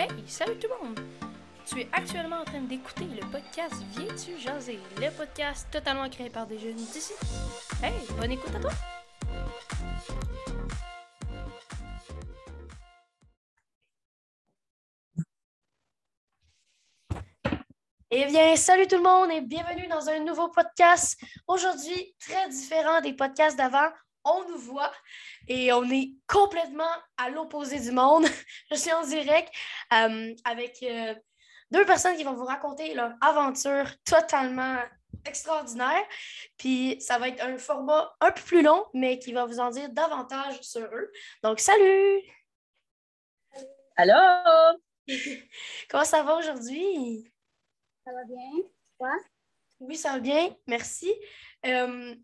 Hey, salut tout le monde! Tu es actuellement en train d'écouter le podcast Viens-tu jaser? Le podcast totalement créé par des jeunes d'ici. Hey, bonne écoute à toi! Eh bien, salut tout le monde et bienvenue dans un nouveau podcast. Aujourd'hui, très différent des podcasts d'avant. On nous voit et on est complètement à l'opposé du monde. Je suis en direct euh, avec euh, deux personnes qui vont vous raconter leur aventure totalement extraordinaire. Puis ça va être un format un peu plus long, mais qui va vous en dire davantage sur eux. Donc, salut! Allô? Comment ça va aujourd'hui? Ça va bien? Toi? Oui, ça va bien, merci. Euh,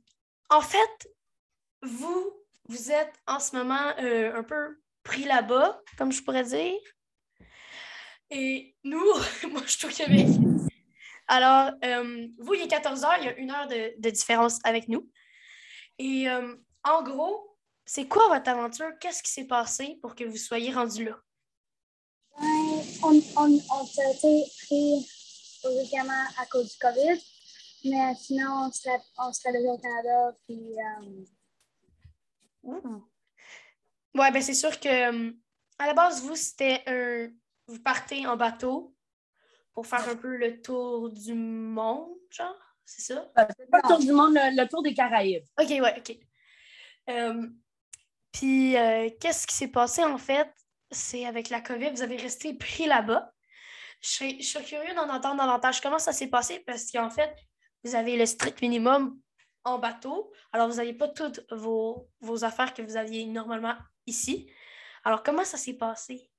en fait, vous, vous êtes en ce moment euh, un peu pris là-bas, comme je pourrais dire. Et nous, moi, je suis au Québec. Alors, euh, vous, il est 14 heures, il y a une heure de, différence avec nous. Et euh, en gros, c'est quoi votre aventure? Qu'est-ce qui s'est passé pour que vous soyez rendu là? Ben, on, s'est pris aux médicaments à cause du COVID, mais sinon, on serait, on déjà au Canada, puis euh, Ouais, ben c'est sûr que euh, à la base, vous, c'était un. Vous partez en bateau pour faire un peu le tour du monde, genre, c'est ça? Euh, pas le tour du monde, le, le tour des Caraïbes. OK, ouais, OK. Euh, Puis, euh, qu'est-ce qui s'est passé en fait? C'est avec la COVID, vous avez resté pris là-bas. Je serais curieux d'en entendre davantage comment ça s'est passé? Parce qu'en fait, vous avez le strict minimum en bateau. Alors, vous n'aviez pas toutes vos, vos affaires que vous aviez normalement ici. Alors, comment ça s'est passé?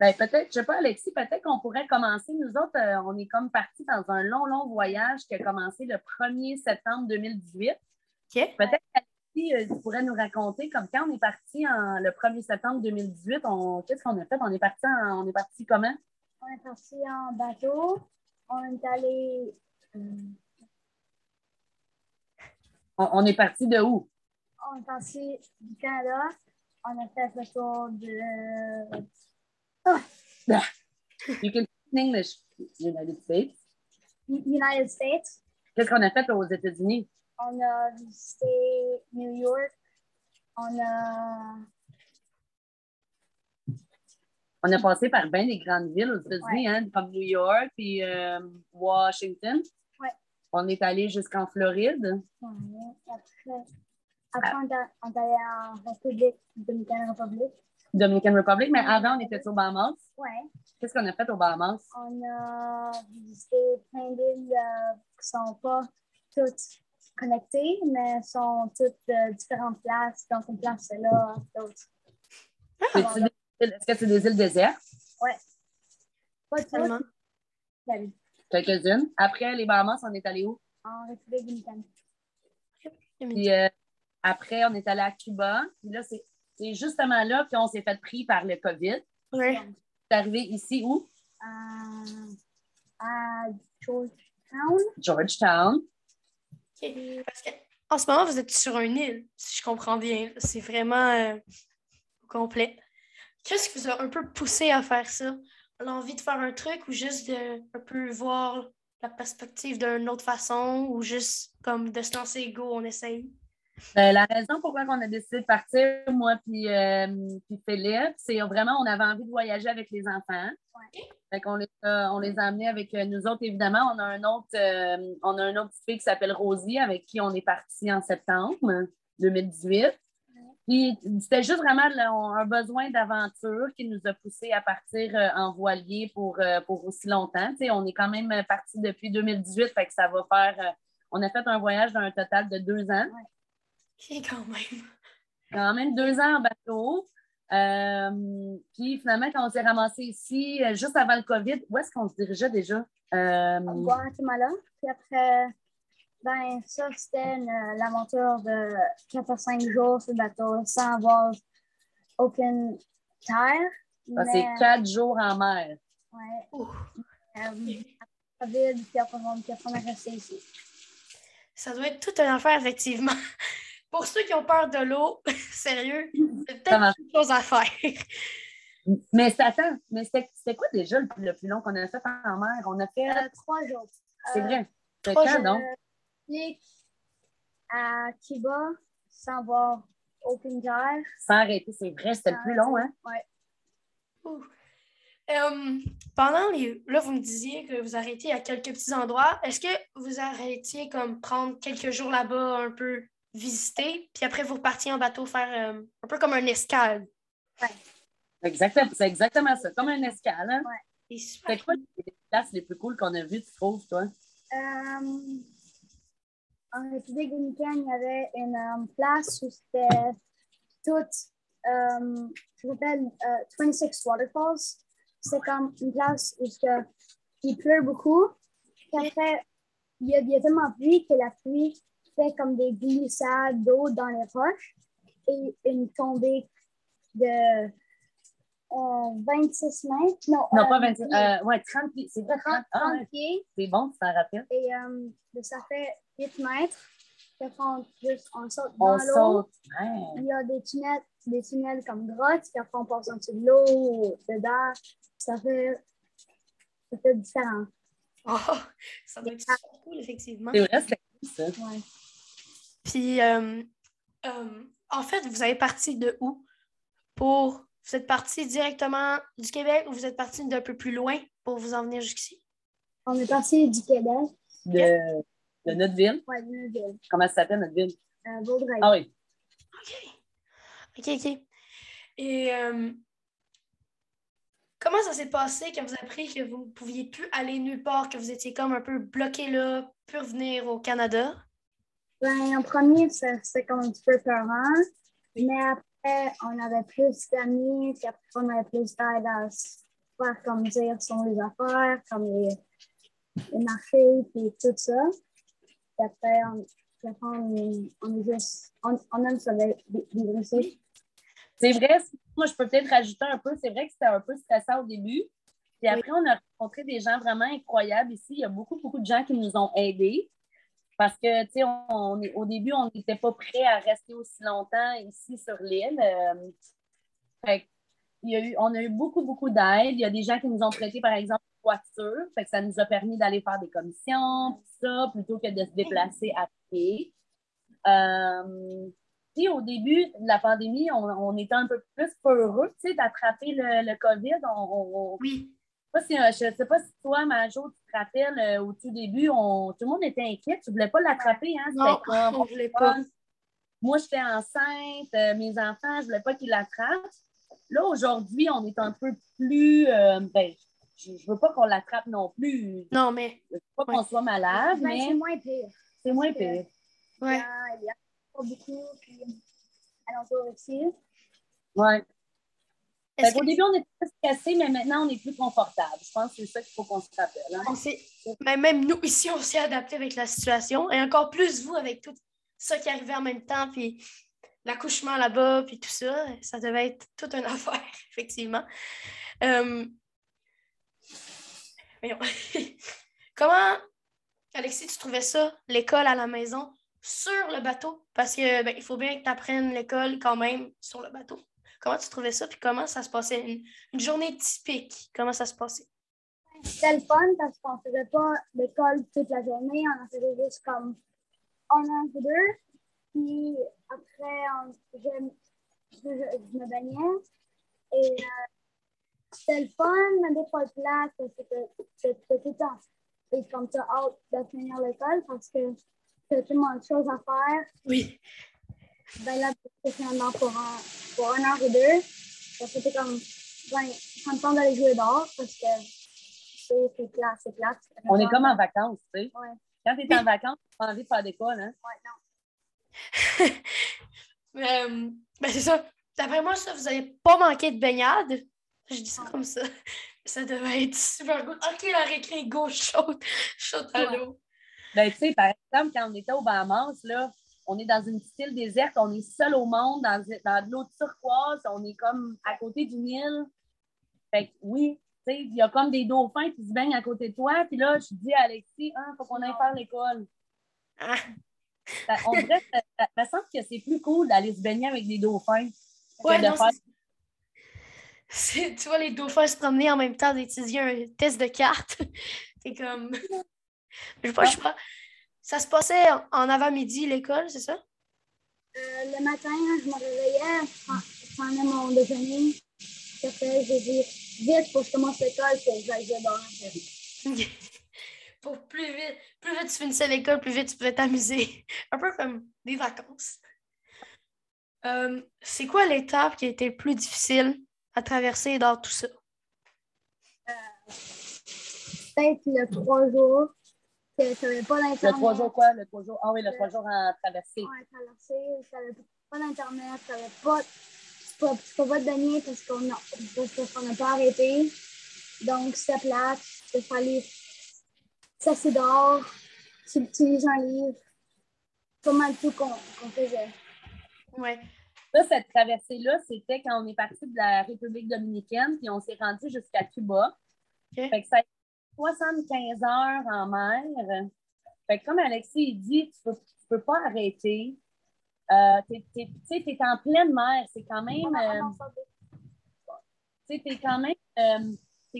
Ben, peut-être, je sais pas, Alexis, peut-être qu'on pourrait commencer. Nous autres, euh, on est comme partis dans un long, long voyage qui a commencé le 1er septembre 2018. OK? Peut-être qu'Alexis, euh, tu pourrais nous raconter, comme quand on est parti en, le 1er septembre 2018, on, qu'est-ce qu'on a fait? On est parti en- on est parti comment? on est parti en bateau. On est allé. euh, On, on est parti de où? on est parti du Canada. On a fait le tour de. You can speak in English. United States. United States. Qu'est-ce qu'on a fait aux États-Unis? On a visité New York. On a. On a passé par bien des grandes villes aux États-Unis, hein, comme New York puis euh, Washington. On est allé jusqu'en Floride. Après, après on, est- allé en République Dominicaine République. Dominican Republic, mais avant, on était au Bahamas. Ouais. Qu'est-ce qu'on a fait au Bahamas? On a visité plein d'îles euh, qui sont pas toutes connectées, mais sont toutes de différentes places. Donc, une place, c'est là, des îles- Est-ce que c'est des îles désertes? Pas toutes, Quelques-unes. Après les Bahamas, on est allé où? en République dominicaine. Puis euh, après, on est allé à Cuba. Puis là, c'est justement là qu'on s'est fait pris par le COVID. Ouais. C'est arrivé ici où? Euh, à Georgetown. Georgetown. Parce que, en ce moment, vous êtes sur une île, si je comprends bien. C'est vraiment euh, complet. Qu'est-ce qui vous a un peu poussé à faire ça? L'envie de faire un truc ou juste de un peu voir la perspective d'une autre façon ou juste comme de se lancer go, on essaye? Euh, la raison pourquoi on a décidé de partir, moi puis, euh, puis Philippe, c'est vraiment on avait envie de voyager avec les enfants. Fait qu'on les, on les a amenés avec euh, nous autres, évidemment. On a un autre, euh, on a un autre fille qui s'appelle Rosie, avec qui on est parti en septembre 2018. Puis c'était juste vraiment un besoin d'aventure qui nous a poussé à partir euh, en voilier pour, euh, pour aussi longtemps. Tu sais, on est quand même parti depuis 2018, fait que ça va faire. euh, on a fait un voyage d'un total de deux ans OK, quand même. quand même deux ans en bateau. Euh, puis finalement, quand on s'est ramassé ici, juste avant le COVID, où est-ce qu'on se dirigeait déjà? Euh, au Guatemala. Puis après, ben, ça, c'était une- l'aventure de 4 à 5 jours sur le bateau sans avoir aucune terre. ah, c'est mais, quatre jours en mer. ouais, Ouh, euh, COVID, puis après, on, puis après, on est resté ici. ça doit être toute une affaire, effectivement. Pour ceux qui ont peur de l'eau, sérieux, c'est Ça peut-être quelque chose à faire. Mais c'est- attends, mais c'était quoi déjà le, le plus long qu'on a fait en mer? On a fait. Euh, trois jours. C'est Euh, vrai. C'est trois quand, jours, donc? À Cuba sans voir aucune terre. Sans arrêter, c'est vrai, c'était le plus long, hein? Ouh. Euh, pendant les. Là, vous me disiez que vous arrêtiez à quelques petits endroits. Est-ce que vous arrêtiez comme prendre quelques jours là-bas, un peu visiter, puis après vous repartiez en bateau faire euh, un peu comme un escale? Exactement, c'est exactement ça, comme un escale. Hein? C'est quoi les places les plus cool qu'on a vues, tu trouves, toi? Euh, en République dominicaine, il y avait une euh, place où c'était toute, euh, ça s'appelle euh, 26 Waterfalls. C'est comme une place où il pleut beaucoup. Puis après, il y, a, il y a tellement de pluie que la pluie fait comme des glissades d'eau dans les roches et une tombée de euh, 26 mètres. Non, Non, euh, pas 26, euh, ouais, 30 pieds. C'est vrai, 30. 30, Ah, 30 ouais, pieds. c'est bon, tu t'en rappelles. Et ça fait 8 mètres. Ça fait on, juste, on saute dans l'eau. saute. Ouais. Il y a des tunnels, des tunnels comme grottes, puis après on passe en dessous de l'eau, dedans. Ça fait, ça fait différent. Oh, ça doit être super cool, effectivement. C'est vrai, c'est cool, ça. Ouais. Puis, euh, euh, en fait, vous avez parti de où? Pour. Vous êtes parti directement du Québec ou vous êtes parti d'un peu plus loin pour vous en venir jusqu'ici? On est parti du Québec, De, de notre ville? ouais, de notre ville, Comment ça s'appelle, notre ville? euh, Vaudreuil. Ah oui. OK, OK. Et euh, comment ça s'est passé quand vous avez appris que vous ne pouviez plus aller nulle part, que vous étiez comme un peu bloqué là, plus revenir au Canada? Ben, en premier, c'était comme un petit peu peurant, mais après, on avait plus d'amis, puis après, on avait plus d'aide à se faire comme dire sur les affaires, comme les, les marchés, puis tout ça. Après, on, est- on est juste, on, aime. C'est vrai, moi, je peux peut-être rajouter un peu. C'est vrai que c'était un peu stressant au début. Puis après, on a rencontré des gens vraiment incroyables ici. Il y a beaucoup, beaucoup de gens qui nous ont aidés. Parce que, tu sais, on, on est- au début, on n'était pas prêt à rester aussi longtemps ici sur l'île. Euh, fait que il y a eu, on a eu beaucoup, beaucoup d'aide. Il y a des gens qui nous ont prêté, par exemple, voiture. Fait que ça nous a permis d'aller faire des commissions, tout ça, plutôt que de se déplacer à pied. Euh, au début de la pandémie, on, on était un peu plus peureux, tu sais, d'attraper le, le COVID. On, Oui. je sais si, euh, sais pas si toi, Majo, tu te rappelles, euh, au tout début, on, tout le monde était inquiet. Tu voulais pas l'attraper, hein? Non, comme, on ne voulait pas. moi, j'étais enceinte, euh, mes enfants, je voulais pas qu'ils l'attrapent. Là, aujourd'hui, on est un peu plus. euh, ben, je, je veux pas qu'on l'attrape non plus. Non, mais. Je veux pas Ouais. qu'on soit malade, Ben, mais c'est moins pire. c'est moins pire. Ouais. Il y a- il y a pas beaucoup, puis. Ouais. Fait que- début, on était plus cassés, mais maintenant, on est plus confortable. Je pense que c'est ça qu'il faut qu'on se rappelle. hein. On mais même nous, ici, on s'est adapté avec la situation. Et encore plus vous, avec tout ça qui arrivait en même temps, puis l'accouchement là-bas, puis tout ça. Ça devait être toute une affaire, effectivement. Euh, Comment, Alexis, tu trouvais ça, l'école à la maison, sur le bateau? Parce que ben, faut bien que tu apprennes l'école quand même sur le bateau. Comment tu trouvais ça? Puis comment ça se passait? Une, journée typique, comment ça se passait? C'était le fun parce qu'on faisait pas l'école toute la journée, on en faisait juste comme un an ou deux. Puis après, on- je me baignais. Et euh, c'était le fun, mais des fois que c'était tout le temps. Et comme ça, hâte de finir l'école parce que t'as tellement de choses à faire. Oui. Ben là, c'est finalement pour un, pour un heure ou deux. Ça c'était comme, ben, ça me tente d'aller jouer dehors parce que c'est c'est plate, c'est plate. On est comme en vacances, tu sais. Ouais. Quand tu es en vacances, tu pas envie de faire d'école, hein? Ouais, non. Euh, ben c'est ça. D'après moi, ça, vous n'avez pas manqué de baignade. Je dis ça comme ça. Ça devait être super good. OK, la récré gauche chaude, chaude à l'eau. Ben, tu sais, par exemple, quand on était au Bahamas, là, on est dans une petite île déserte, on est seul au monde, dans, dans de l'eau turquoise, on est comme à côté d'une île. Fait que oui, tu sais, il y a comme des dauphins qui se baignent à côté de toi, puis là, je dis à Alexis, il faut qu'on aille faire l'école. Ah. Ça- On dirait que ça, ça me semble que c'est plus cool d'aller se baigner avec des dauphins. Ouais, de non, faire- c'est- tu vois les dauphins se promener en même temps d'étudier un test de cartes. C'est comme. Je sais pas, je sais pas. Ça se passait en avant-midi, l'école, c'est ça? Euh, le matin, je me réveillais, je prenais mon déjeuner. Après, j'ai dit vite pour que je commence l'école, que j'aille dormir. pour plus vite, plus vite tu finissais l'école, plus vite tu pouvais t'amuser. Un peu comme des vacances. Euh, c'est quoi l'étape qui a été plus difficile? À traverser dans tout ça? Euh, Peut-être le trois jours, que tu n'avais pas d'Internet. Le trois jours quoi? Le trois jours? Ah oui, le trois jours à traverser. Oui, à traverser. Tu n'avais pas d'Internet, tu n'avais pas. Tu ne peux, pas te baigner parce qu'on n'a pas arrêté. Donc, c'était plate. Il fallait s'asseoir dehors, tu utilises un livre. Pas mal tout qu'on faisait. Oui. Ça, cette traversée-là, c'était quand on est parti de la République dominicaine, puis on s'est rendu jusqu'à Cuba. Fait que ça a été 75 heures en mer. Fait que comme Alexis dit, tu peux, peux pas arrêter. Euh, tu es, en pleine mer. C'est quand même. Euh, tu es quand même. Euh,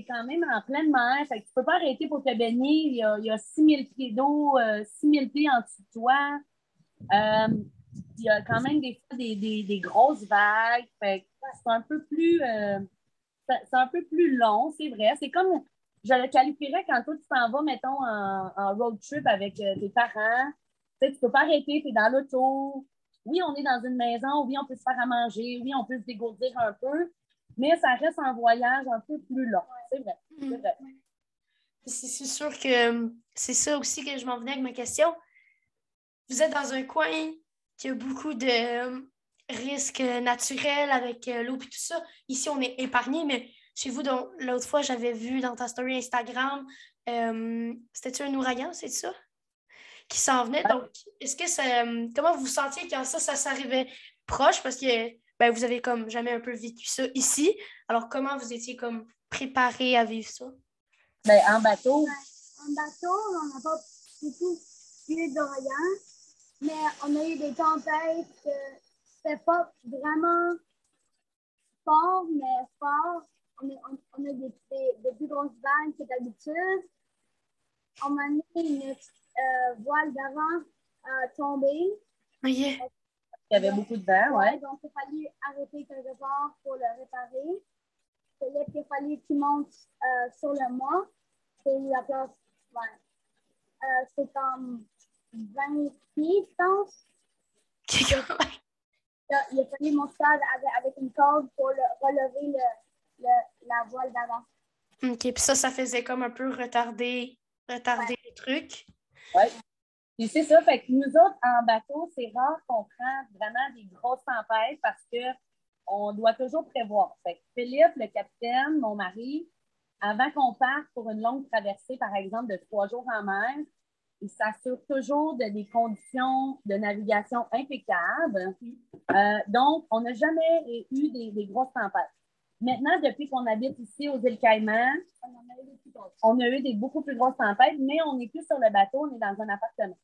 quand même en pleine mer, fait que tu peux pas arrêter pour te baigner. Il y a, il y a 6000 pieds d'eau, 6000 pieds en dessous de toi il y a quand même des fois des, des, des grosses vagues. c'est un peu plus euh, c'est un peu plus long, c'est vrai. C'est comme je le qualifierais quand toi tu t'en vas, mettons, en, en road trip avec euh, tes parents. Tu sais, tu peux pas arrêter, tu es dans l'auto. Oui, on est dans une maison, oui, on peut se faire à manger, oui, on peut se dégourdir un peu, mais ça reste un voyage un peu plus long. C'est vrai. C'est vrai. C'est sûr que c'est ça aussi que je m'en venais avec ma question. Vous êtes dans un coin qu'il y a beaucoup de euh, risques naturels avec euh, l'eau et tout ça. Ici, on est épargné, mais chez vous, l'autre fois, j'avais vu dans ta story Instagram, euh, c'était-tu un ouragan, c'est ça? Qui s'en venait? Donc, est-ce que ça. comment vous vous sentiez quand ça, ça s'arrivait proche? Parce que ben, vous avez comme jamais un peu vécu ça ici. Alors, comment vous étiez comme préparé à vivre ça? Ben, en bateau. En bateau, on n'a pas du tout vu d'ouragan mais on a eu des tempêtes que c'était pas vraiment fort, mais fort. On a, on, a des, des, plus grosses vagues que d'habitude. On a mis une euh, voile d'avant à tomber. Oui. Il y avait beaucoup de vent, ouais. Donc, il a fallu arrêter quelque part pour le réparer. C'est là qu'il a fallu qu'il monte euh, sur le mât. C'est la place, ouais. Euh, c'est comme 20 pieds, je pense. il, a, fallu mon avec, avec, une corde pour relever le, le, la voile d'avant. OK, puis ça, ça faisait comme un peu retarder, retarder le truc. Oui. Puis c'est ça, fait que nous autres, en bateau, c'est rare qu'on prenne vraiment des grosses tempêtes parce qu'on doit toujours prévoir. Fait que Philippe, le capitaine, mon mari, avant qu'on parte pour une longue traversée, par exemple, de trois jours en mer, il s'assure toujours de des conditions de navigation impeccables. Euh, donc, on n'a jamais eu des, grosses tempêtes. Maintenant, depuis qu'on habite ici aux îles Caïmans, on a eu des beaucoup plus grosses tempêtes, mais on n'est plus sur le bateau, on est dans un appartement.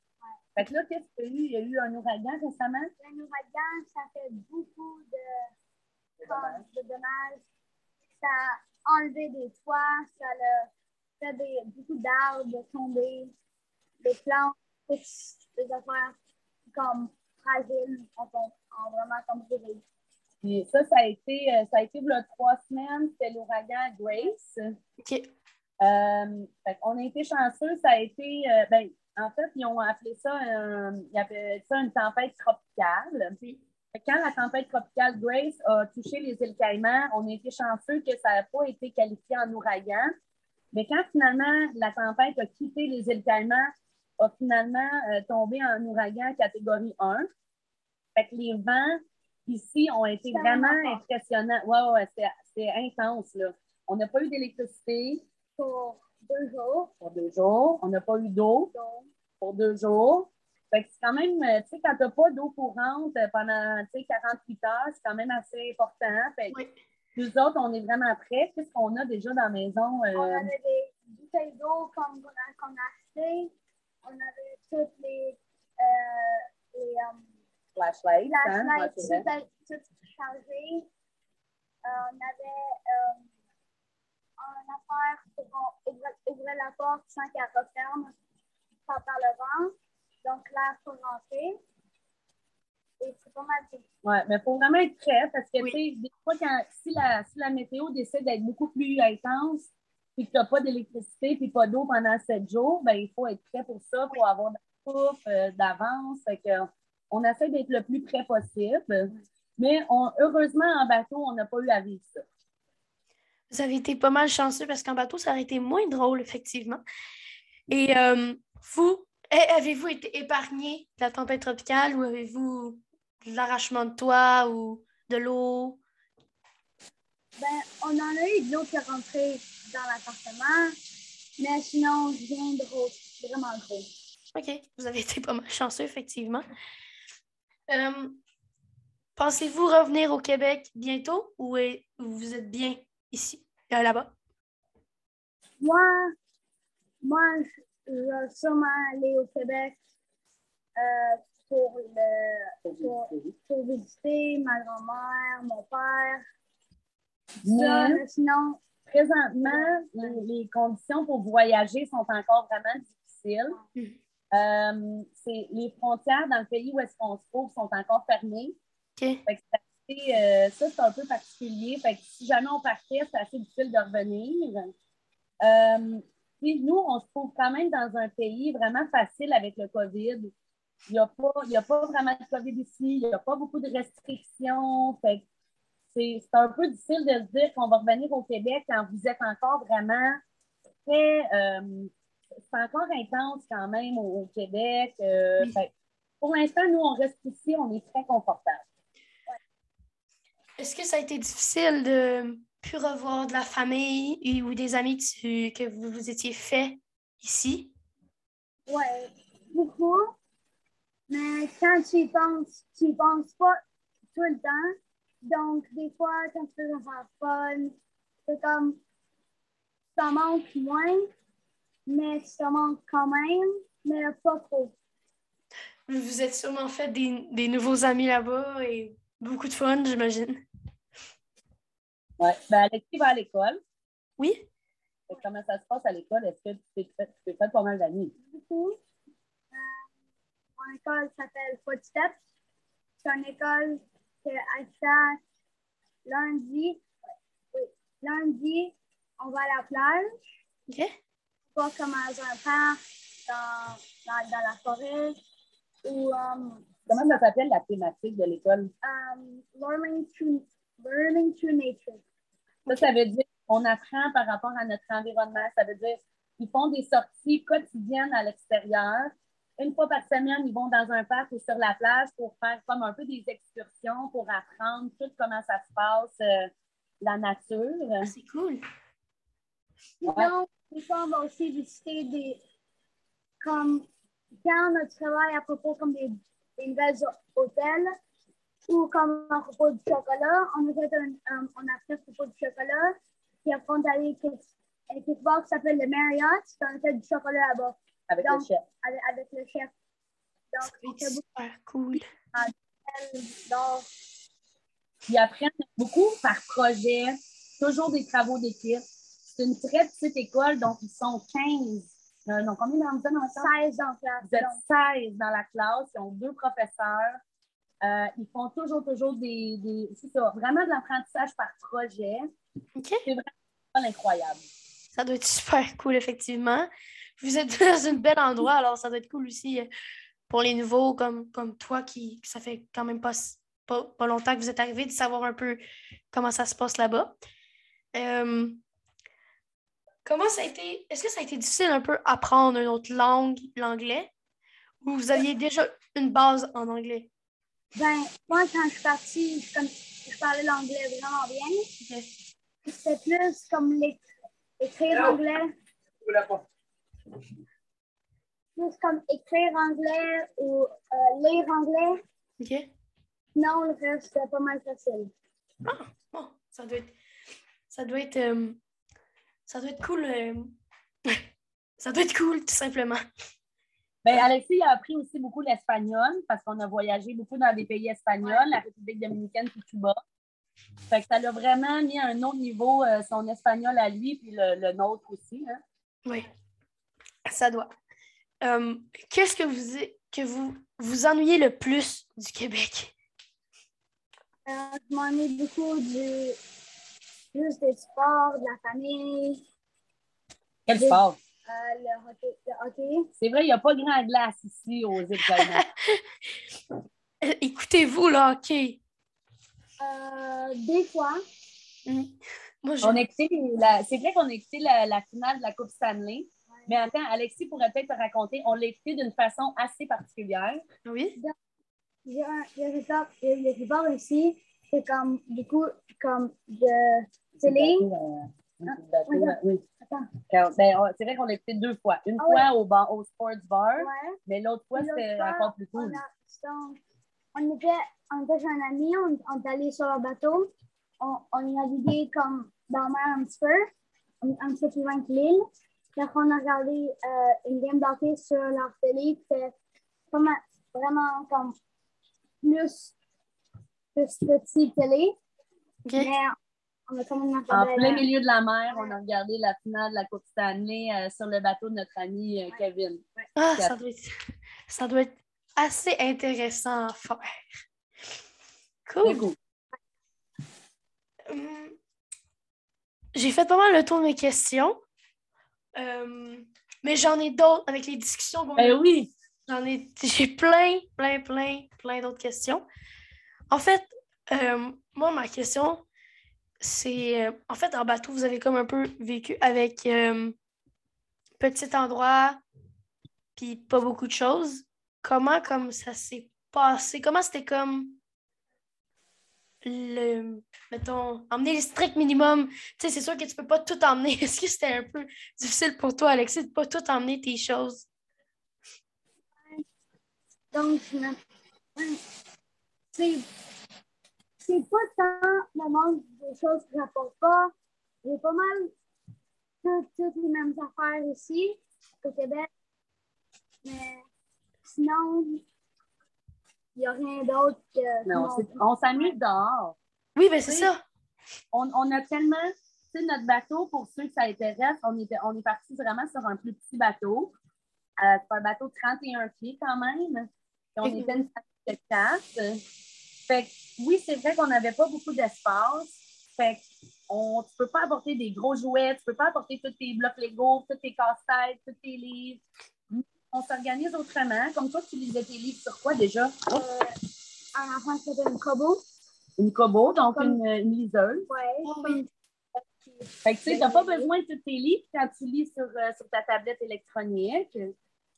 Fait que là, qu'est-ce qu'il y a eu? Il y a eu un ouragan récemment? Un ouragan, ça fait beaucoup de, de dommages. Ça a enlevé des toits, ça a fait des, beaucoup d'arbres tomber des plantes, des affaires comme fragiles, en, en vraiment comme Puis ça, ça a été, euh, ça a été il y a trois semaines, c'était l'ouragan Grace. OK. Euh, on a été chanceux, ça a été, euh, ben, en fait, ils ont appelé ça, ils appelaient ça une tempête tropicale. Quand la tempête tropicale Grace a touché les îles Caïmans, on a été chanceux que ça n'a pas été qualifié en ouragan. Mais quand finalement la tempête a quitté les îles Caïmans, a finalement euh, tombé en ouragan catégorie 1. Fait que les vents ici ont été vraiment impressionnants. Ouais, c'est intense. Là. On n'a pas eu d'électricité. Pour deux jours. Pour deux jours. On n'a pas eu d'eau. Pour deux jours. Fait que c'est quand même, euh, tu sais, quand tu n'as pas d'eau courante euh, pendant 48 heures, c'est quand même assez important. Fait que nous autres, on est vraiment prêts. Qu'est-ce qu'on a déjà dans la maison? On avait des bouteilles d'eau qu'on a, a acheté on avait toutes les, euh, les flashlights, flashlights hein? tout, tout chargé. on avait une affaire pour ouvrir la porte sans qu'elle referme par, par le vent. Donc, l'air peut rentrer. Et c'est pas mal tout. Oui, mais il faut vraiment être prêt parce que, tu sais, des fois, quand, si, la, si la météo décide d'être beaucoup plus intense, puis que tu n'as pas d'électricité puis pas d'eau pendant sept jours, ben, il faut être prêt pour ça, pour avoir de la soupe, euh, d'avance. on essaie d'être le plus prêt possible. Mais on, heureusement, en bateau, on n'a pas eu à vivre ça. Vous avez été pas mal chanceux parce qu'en bateau, ça aurait été moins drôle, effectivement. Et euh, vous, avez-vous été épargné de la tempête tropicale ou avez-vous de l'arrachement de toit ou de l'eau? Ben, on en a eu de l'eau qui est rentrée dans l'appartement, mais sinon, rien de vraiment gros. OK, vous avez été pas mal chanceux, effectivement. Euh, pensez-vous revenir au Québec bientôt ou vous êtes bien ici, et là-bas? Moi, moi, je vais sûrement aller au Québec euh, pour, le, pour, visiter ma grand-mère, mon père. Mais, sinon, présentement, les, conditions pour voyager sont encore vraiment difficiles. Mm. Euh, les frontières dans le pays où est-ce qu'on se trouve sont encore fermées. Euh, ça, c'est un peu particulier. Fait que si jamais on partait, c'est assez difficile de revenir. Euh, nous, on se trouve quand même dans un pays vraiment facile avec le COVID. Il n'y a, pas, a pas vraiment de COVID ici, il n'y a pas beaucoup de restrictions. Fait c'est un peu difficile de se dire qu'on va revenir au Québec quand vous êtes encore vraiment très. Euh, c'est encore intense quand même au, Québec. pour l'instant, nous, on reste ici, on est très confortable. Est-ce que ça a été difficile de plus revoir de la famille ou des amis que vous vous étiez fait ici? Oui, beaucoup. Mais quand tu y penses, tu y penses pas tout le temps. Donc, des fois, quand tu veux faire fun, c'est comme ça manque moins, mais ça manque quand même, mais pas trop. Vous vous êtes sûrement fait des, des nouveaux amis là-bas et beaucoup de fun, j'imagine. Oui. Ben, Alexis va à l'école. Oui. comment ça se passe à l'école? Est-ce que tu fais, tu fais pas mal d'amis? Beaucoup. Euh, mon école s'appelle Footsteps. C'est une école que lundi, oui, lundi, on va à la plage. OK. Pas comme dans un parc, dans, dans, dans la forêt. Ou, um, Comment ça s'appelle la thématique de l'école? Um, learning, to, learning to nature. Ça, ça veut dire qu'on apprend par rapport à notre environnement. Ça veut dire qu'ils font des sorties quotidiennes à l'extérieur. Une fois par semaine, ils vont dans un parc ou sur la plage pour faire comme un peu des excursions pour apprendre tout comment ça se passe, euh, la nature. Ah, c'est cool. Donc, des fois, on va aussi visiter des. Comme quand on travaille à propos comme des, des nouvelles hôtels, ou comme un propos du chocolat, on a fait un, on a fait un propos du chocolat, puis après on est allé quelque part qui s'appelle le Marriott, puis on a fait du chocolat là-bas. Avec le chef. Avec, avec, le chef. Donc, c'est super cool. Donc, ils apprennent beaucoup par projet, toujours des travaux d'équipe. C'est une très petite école, donc ils sont 15. Euh, donc, combien d'enfants dans la 16 dans la classe. Vous êtes 16 dans la classe. Ils ont deux professeurs. Euh, ils font toujours, toujours des, des c'est ça, vraiment de l'apprentissage par projet. C'est vraiment incroyable. Ça doit être super cool, effectivement. Vous êtes dans un bel endroit, alors ça doit être cool aussi euh, pour les nouveaux comme, comme toi qui, ça fait quand même pas, pas, longtemps que vous êtes arrivé de savoir un peu comment ça se passe là-bas. Euh, comment ça a été, est-ce que ça a été difficile un peu apprendre une autre langue, l'anglais, ou vous aviez déjà une base en anglais? Ben, moi, quand je suis partie, comme, je parlais l'anglais vraiment bien. C'était plus comme écrire anglais. Plus comme écrire anglais ou euh, lire anglais. OK. Non, le reste, c'était pas mal facile. Ah, bon, ça doit être. Ça doit être. Euh, ça doit être cool. Euh, ça doit être cool, tout simplement. Ben, Alexis a appris aussi beaucoup l'espagnol parce qu'on a voyagé beaucoup dans des pays espagnols, la République dominicaine et Cuba. Fait que ça l'a vraiment mis à un autre niveau, euh, son espagnol à lui, puis le, le nôtre aussi. Hein. Oui, ça doit. Euh, Qu'est-ce que vous que vous vous ennuyez le plus du Québec? Euh, je m'ennuie beaucoup du, juste des sports, de la famille, Quel sport! euh, le hockey. Le hockey. C'est vrai, il n'y a pas grand glace ici aux Caïmans. Euh, Écoutez-vous là, OK. Euh, des fois, Hmm. Moi, je... On a écouté la- C'est vrai qu'on a écouté la, la finale de la Coupe Stanley. Mais attends, Alexis pourrait peut-être te raconter. On l'a écouté d'une façon assez particulière. Oui? le report, le report ici, c'est comme, du coup, comme de télé. Euh, oui. oui. Ben, c'est vrai qu'on l'a écouté deux fois. Une Ah fois au, bar, au Sports Bar, Ouais. mais l'autre fois, c'était encore plus cool. on était, on était chez un ami, on, on est allé sur leur bateau. On, on a navigué comme dans la mer un petit peu, un, un petit peu plus loin que l'île. On a regardé euh, une game d'hockey sur leur télé. C'était vraiment, vraiment comme plus, plus petit télé. Mais on a quand même En regardé plein la- milieu de la mer, on a regardé la finale de la Coupe Stanley euh, sur le bateau de notre ami euh, Kevin. Ah, ça doit, être, ça doit être assez intéressant à faire. Cool. Hum, J'ai fait pas mal le tour de mes questions. Euh, mais j'en ai d'autres avec les discussions qu'on a Ben oui, J'en ai, j'ai plein, plein, plein, plein d'autres questions. En fait, euh, moi, ma question, c'est, euh, en fait, en bateau, vous avez comme un peu vécu avec petit endroit, puis pas beaucoup de choses. Comment, comme ça s'est passé? Comment c'était comme le, mettons, emmener le strict minimum? Tu sais, c'est sûr que tu peux pas tout emmener. Est-ce que c'était un peu difficile pour toi, Alexis, de pas tout emmener tes choses? Donc, c'est pas tant le manque des choses que j'apporte pas. J'ai pas mal tout- toutes les mêmes affaires ici, au Québec. Mais sinon, n'y a rien d'autre que. mais on non. s'est- on s'amuse dehors. Oui, ben c'est ça. On, on a tellement, tu sais, notre bateau, pour ceux que ça intéresse, on, était, on est parti vraiment sur un plus petit bateau. Euh, c'est un bateau de 31 pieds quand même. Et on était une famille de quatre. Fait que, oui, c'est vrai qu'on n'avait pas beaucoup d'espace. Fait que on, tu peux pas apporter des gros jouets, tu peux pas apporter tous tes blocs Lego, tous tes casse-têtes, tous tes livres. On s'organise autrement. Comme toi, tu lisais tes livres sur quoi déjà? Euh, un enfant s'appelle une Kobo. Une Kobo, donc Comme- une, une liseuse. Ouais. Oui. Fait que tu t'as pas besoin de tous tes livres quand tu lis sur, euh, sur ta tablette électronique.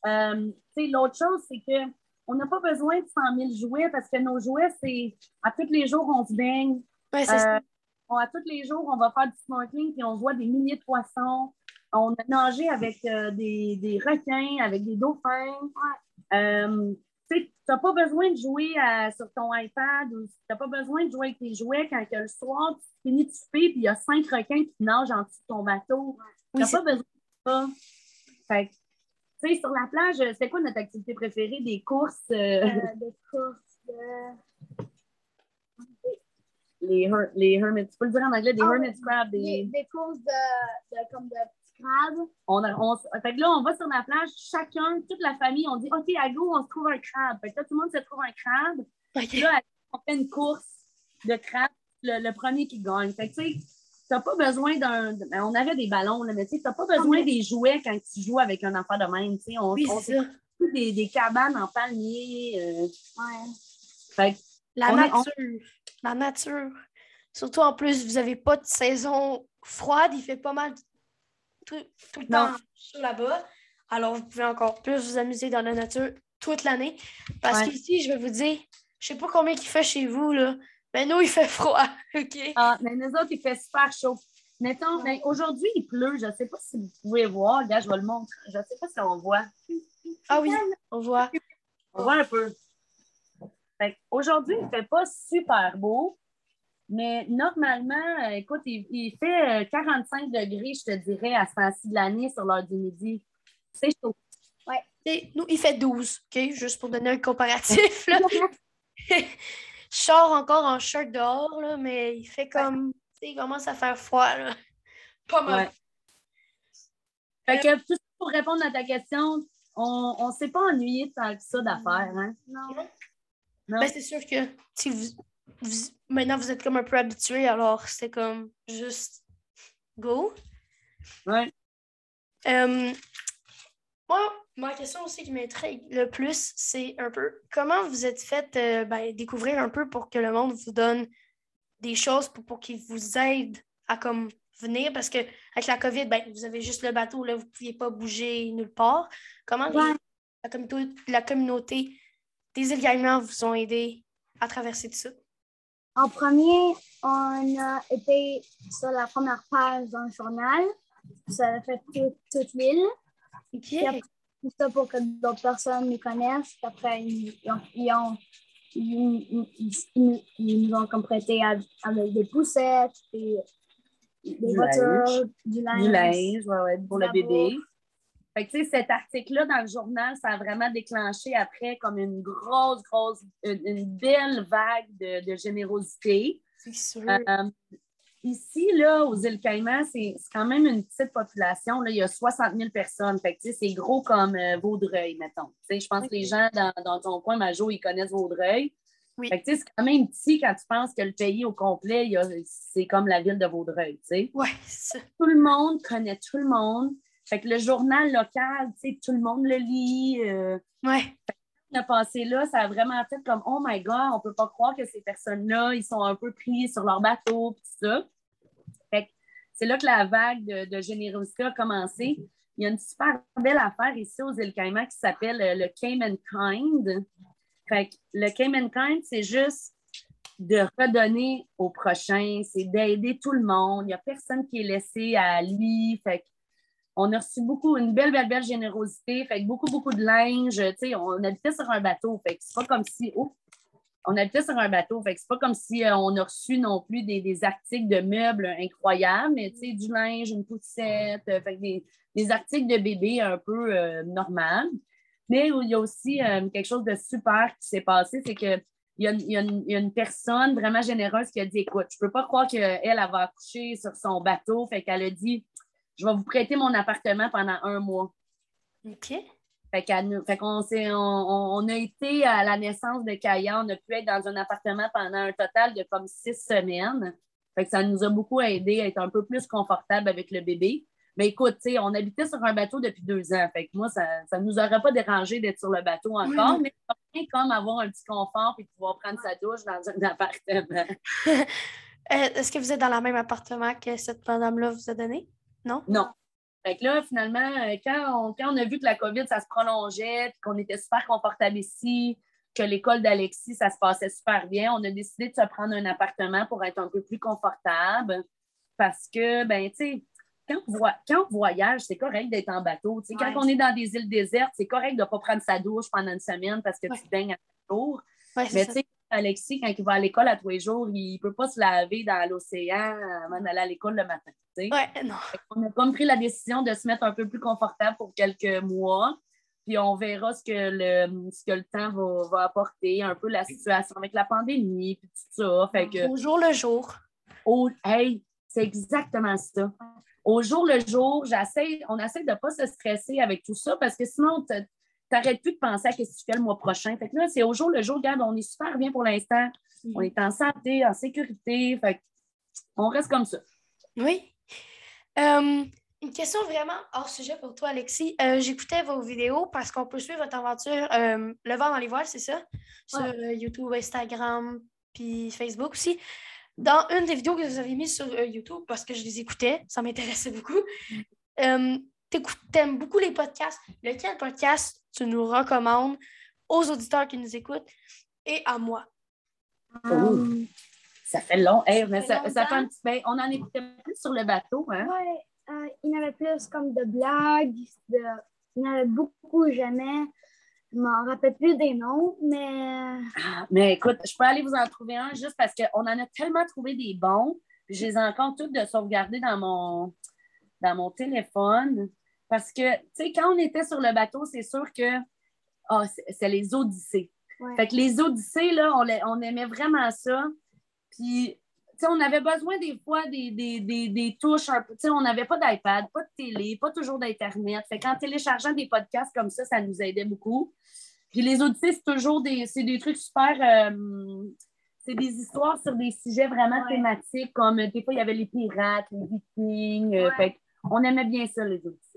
Euh, tu sais, l'autre chose, c'est que on n'a pas besoin de 100 000 jouets parce que nos jouets, c'est à tous les jours, on se baigne. Ouais, c'est ça. Euh, on- à tous les jours, on va faire du snorkeling puis on voit des milliers de poissons. On a nagé avec euh, des, des requins, avec des dauphins. Euh, tu t'as pas besoin de jouer à- sur ton iPad ou t'as pas besoin de jouer avec tes jouets quand que le soir, tu finis de souper puis il y a cinq requins qui nagent en dessous de ton bateau. T'as c'est- pas besoin de ça. Fait que, tu sais, sur la plage, c'était quoi notre activité préférée? Des courses, euh, Euh, des courses de. les, her- les hermits, tu peux le dire en anglais, des Ah, hermit crabs, Des, des... des courses de, de, comme de On, a- on, fait que là, on va sur la plage, chacun, toute la famille, on dit OK, à go, on se trouve un crabe. Fait que là, tout le monde se trouve un crabe. Là, on fait une course de crabe, le, le premier qui gagne. Fait que tu sais, t'as pas besoin d'un. ben, On avait des ballons, là, mais tu sais, t'as pas besoin des jouets quand tu joues avec un enfant de même. Tu sais, on, Oui, on ça. des, des cabanes en palmier. euh, Ouais. fait que, La On est- on- nature. La nature. Surtout en plus, vous n'avez pas de saison froide. Il fait pas mal tout, tout le Non. temps là-bas. Alors, vous pouvez encore plus vous amuser dans la nature toute l'année. Parce Ouais. qu'ici, je vais vous dire, je sais pas combien il fait chez vous, là. Mais nous, il fait froid. OK? ah, mais nous autres, il fait super chaud. Mettons, aujourd'hui, il pleut. Je sais pas si vous pouvez voir. Regarde, je vais le montrer. Je sais pas si on voit. Ah oui, on voit. On voit un peu. Aujourd'hui, il ne fait pas super beau, mais normalement, euh, écoute, il, il fait euh, 45 degrés, je te dirais, à ce temps-ci de l'année sur l'heure du midi. C'est chaud. Et nous, il fait 12, OK? Juste pour donner un comparatif, là. Je sors encore en shirt dehors, là, mais il fait comme. Il commence à faire froid. Là. Pas mal. Fait que, pour répondre à ta question, on ne s'est pas ennuyé tant que ça d'affaires. Hein? Non. non? Ben, c'est sûr que si vous, maintenant vous êtes comme un peu habitué, alors c'est comme juste go. Ouais. Euh, moi, ma question aussi qui m'intrigue le plus, c'est un peu comment vous êtes fait euh, ben, découvrir un peu pour que le monde vous donne des choses pour, pour qu'il vous aide à comme venir? Parce qu'avec la COVID, ben, vous avez juste le bateau, là, vous ne pouviez pas bouger nulle part. Comment la, communauté, la communauté des îles vous ont aidé à traverser tout ça? En premier, on a été sur la première page d'un journal. Ça a fait toute, l'île. Tout ça pour que d'autres personnes nous connaissent. Après, ils, ont, ils, nous ont comme prêté avec des poussettes, des, des voitures, du linge. Du linge, ouais, pour le bébé. Fait que, cet article-là dans le journal, ça a vraiment déclenché après comme une grosse, grosse, une, belle vague de, générosité. C'est sûr. Euh, ici, là, aux îles Caïmans, c'est quand même une petite population. Là. Il y a 60 000 personnes. Fait que, c'est gros comme euh, Vaudreuil, mettons. je pense que les gens dans, dans, ton coin, Majo, ils connaissent Vaudreuil. Oui. c'est quand même petit quand tu penses que le pays au complet, c'est comme la ville de Vaudreuil. Oui. Tout le monde connaît tout le monde. Fait que le journal local, tout le monde le lit. Euh, ouais. Le passé là, ça a vraiment fait comme Oh my God, on peut pas croire que ces personnes-là, ils sont un peu pris sur leur bateau, tout ça. Fait c'est là que la vague de, générosité a commencé. Il y a une super belle affaire ici aux îles Caïmans qui s'appelle euh, le Cayman Kind. Fait que le Cayman Kind, c'est juste de redonner au prochain, c'est d'aider tout le monde. Il n'y a personne qui est laissé à lui. Fait on a reçu beaucoup, une belle, belle, belle générosité. Fait beaucoup, beaucoup de linge. on habitait sur un bateau. Fait c'est pas comme si. Oh, on habitait sur un bateau. Fait c'est pas comme si euh, on a reçu non plus des, articles de meubles incroyables, mais du linge, une poussette, euh, des, articles de bébé un peu euh, normal. Mais il y a aussi quelque chose de super qui s'est passé, c'est que il y, a une, personne vraiment généreuse qui a dit Écoute, je ne peux pas croire qu'elle elle va accoucher sur son bateau. Fait qu'elle a dit je vais vous prêter mon appartement pendant un mois. OK. Fait, qu'on on, a été à la naissance de Kaya, on a pu être dans un appartement pendant un total de comme six semaines. Fait que ça nous a beaucoup aidé à être un peu plus confortable avec le bébé. Mais écoute, on habitait sur un bateau depuis deux ans. Fait que moi, ça ne nous aurait pas dérangé d'être sur le bateau encore, mais c'est comme avoir un petit confort et pouvoir prendre sa douche dans un appartement. Euh, est-ce que vous êtes dans le même appartement que cette madame-là vous a donné? Non? Non. Fait que là, finalement, euh, quand on, a vu que la COVID, ça se prolongeait, qu'on était super confortable ici, que l'école d'Alexis, ça se passait super bien, on a décidé de se prendre un appartement pour être un peu plus confortable. Parce que, ben, tu sais, quand, on voyage, c'est correct d'être en bateau. Quand on est dans des îles désertes, c'est correct de ne pas prendre sa douche pendant une semaine parce que tu baignes à jour. Mais tu sais, Alexis, quand il va à l'école à tous les jours, il ne peut pas se laver dans l'océan avant d'aller à l'école le matin. non. On a comme pris la décision de se mettre un peu plus confortable pour quelques mois. Puis on verra ce que le, ce que le temps va, apporter, un peu la situation avec la pandémie, puis tout ça. Fait que, au jour le jour. Au, hey, c'est exactement ça. Au jour le jour, j'essaie, on essaie de ne pas se stresser avec tout ça parce que sinon, t'arrêtes plus de penser à ce que tu fais le mois prochain. Fait que là, c'est au jour le jour, regarde, on est super bien pour l'instant. On est en santé, en sécurité. Fait on reste comme ça. Oui. Euh, une question vraiment hors sujet pour toi, Alexis. Euh, j'écoutais vos vidéos parce qu'on peut suivre votre aventure euh, Le vent dans les voiles, c'est ça? Sur YouTube, Instagram, puis Facebook aussi. Dans une des vidéos que vous avez mises sur YouTube, parce que je les écoutais, ça m'intéressait beaucoup, t'aimes beaucoup les podcasts. Lequel podcast tu nous recommandes aux auditeurs qui nous écoutent et à moi? Um, ça fait long. ça, ça, fait un petit... Ben, on en écoutait plus sur le bateau. Hein? Oui, euh, il y en avait plus comme de blagues. De... Il y en avait beaucoup jamais. Je m'en rappelle plus des noms, mais. Ah, mais écoute, je peux aller vous en trouver un juste parce qu'on en a tellement trouvé des bons. Puis je les ai encore toutes de sauvegarder dans mon, dans mon téléphone. Parce que, tu sais, quand on était sur le bateau, c'est sûr que oh, c'est les odyssées. Fait que les Odyssées, là, on, on aimait vraiment ça. Puis, tu sais, on avait besoin des fois des, des, des, des touches un peu. Tu sais, on n'avait pas d'iPad, pas de télé, pas toujours d'Internet. Fait qu'en téléchargeant des podcasts comme ça, ça nous aidait beaucoup. Puis les Odyssées, c'est toujours des, c'est des trucs super. euh, c'est des histoires sur des sujets vraiment Ouais. thématiques, comme des fois, il y avait les pirates, les vikings. euh, fait on aimait bien ça, les Odyssées.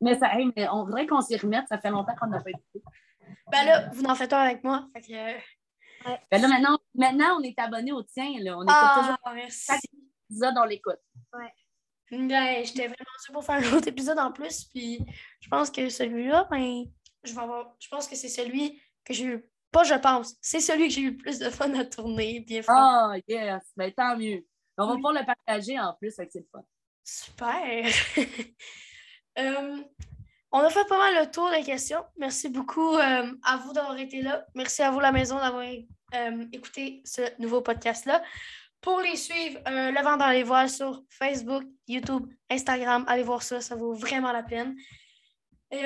Mais ça, hey, mais on voudrait qu'on s'y remette. Ça fait longtemps qu'on n'a pas écouté. Ben là, vous en faites un avec moi. Fait que, euh, Ben là, maintenant, maintenant, on est abonné au tien. Là. On écoute toujours Ah, merci. chaque épisode, on l'écoute. Ben, j'étais vraiment sûre pour faire un autre épisode en plus. Puis je pense que celui-là, ben, je vais avoir. Je pense que c'est celui que j'ai eu. Pas je pense. C'est celui que j'ai eu le plus de fun à tourner. Bien franc. Ah, yes! Ben, tant mieux. On va Oui. pouvoir le partager en plus, que c'est le fun. Super. Euh, on a fait pas mal le tour des questions. Merci beaucoup euh, à vous d'avoir été là. Merci à vous, la maison, d'avoir euh, écouté ce nouveau podcast-là. Pour les suivre, Le vent dans les voiles sur Facebook, YouTube, Instagram, allez voir ça, ça vaut vraiment la peine. Et,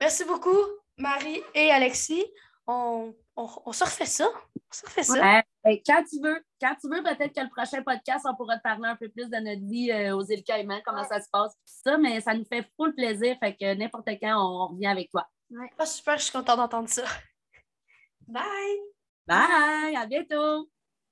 merci beaucoup, Marie et Alexis. On, on, on se refait ça. On se refait ça. Ben, quand tu veux, quand tu veux, peut-être que le prochain podcast, on pourra te parler un peu plus de notre vie euh, aux îles Caïmans, comment ça se passe, tout ça, mais ça nous fait full plaisir, fait que n'importe quand, on, on revient avec toi. Ah, super, je suis contente d'entendre ça. Bye! Bye! À bientôt!